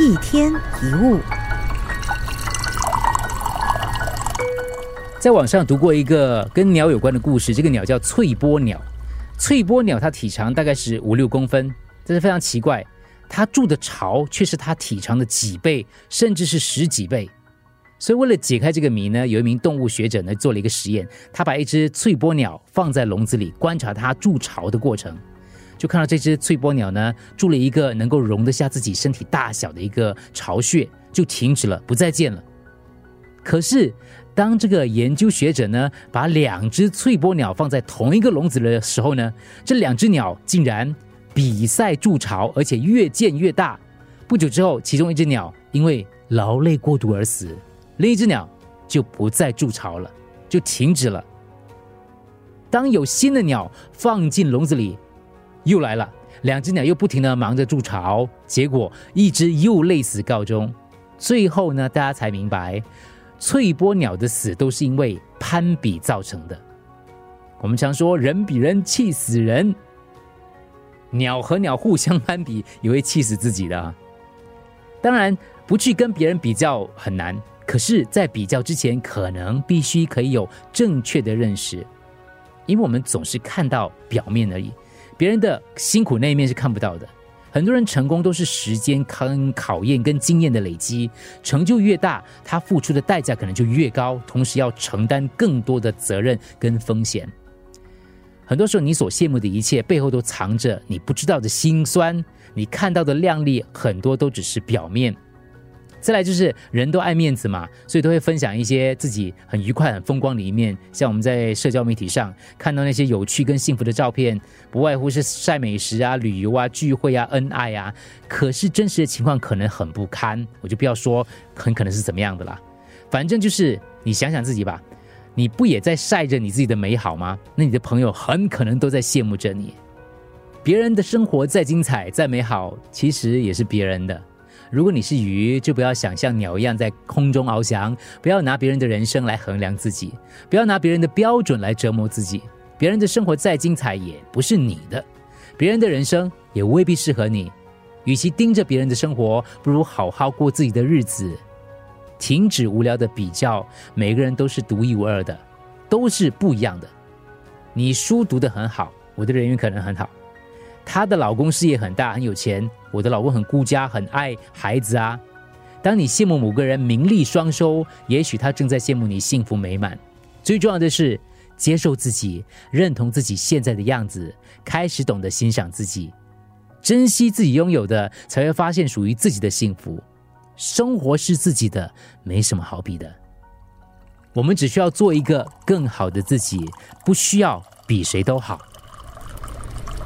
一天一物，在网上读过一个跟鸟有关的故事，这个鸟叫翠波鸟。翠波鸟它体长大概是五六公分，但是非常奇怪。它住的巢却是它体长的几倍，甚至是十几倍。所以为了解开这个谜呢，有一名动物学者呢做了一个实验，他把一只翠波鸟放在笼子里，观察它筑巢的过程，就看到这只翠波鸟呢筑了一个能够容得下自己身体大小的一个巢穴，就停止了，不再见了。可是当这个研究学者呢把两只翠波鸟放在同一个笼子的时候呢，这两只鸟竟然比赛筑巢，而且越建越大。不久之后，其中一只鸟因为劳累过度而死。另一只鸟就不再筑巢了，就停止了。当有新的鸟放进笼子里，又来了，两只鸟又不停的忙着筑巢，结果一只又累死告终。最后呢，大家才明白，翠波鸟的死都是因为攀比造成的。我们常说人比人气死人，鸟和鸟互相攀比也会气死自己的。当然，不去跟别人比较很难。可是，在比较之前，可能必须可以有正确的认识，因为我们总是看到表面而已，别人的辛苦那一面是看不到的。很多人成功都是时间跟考验跟经验的累积，成就越大，他付出的代价可能就越高，同时要承担更多的责任跟风险。很多时候，你所羡慕的一切背后都藏着你不知道的辛酸，你看到的靓丽很多都只是表面。再来就是人都爱面子嘛，所以都会分享一些自己很愉快、很风光的一面。像我们在社交媒体上看到那些有趣跟幸福的照片，不外乎是晒美食啊、旅游啊、聚会啊、恩爱啊。可是真实的情况可能很不堪，我就不要说很可能是怎么样的啦。反正就是你想想自己吧，你不也在晒着你自己的美好吗？那你的朋友很可能都在羡慕着你。别人的生活再精彩、再美好，其实也是别人的。如果你是鱼，就不要想像鸟一样在空中翱翔，不要拿别人的人生来衡量自己，不要拿别人的标准来折磨自己。别人的生活再精彩，也不是你的；别人的人生也未必适合你。与其盯着别人的生活，不如好好过自己的日子。停止无聊的比较，每个人都是独一无二的，都是不一样的。你书读得很好，我的人缘可能很好。她的老公事业很大，很有钱。我的老公很顾家，很爱孩子啊。当你羡慕某个人名利双收，也许他正在羡慕你幸福美满。最重要的是接受自己，认同自己现在的样子，开始懂得欣赏自己，珍惜自己拥有的，才会发现属于自己的幸福。生活是自己的，没什么好比的。我们只需要做一个更好的自己，不需要比谁都好。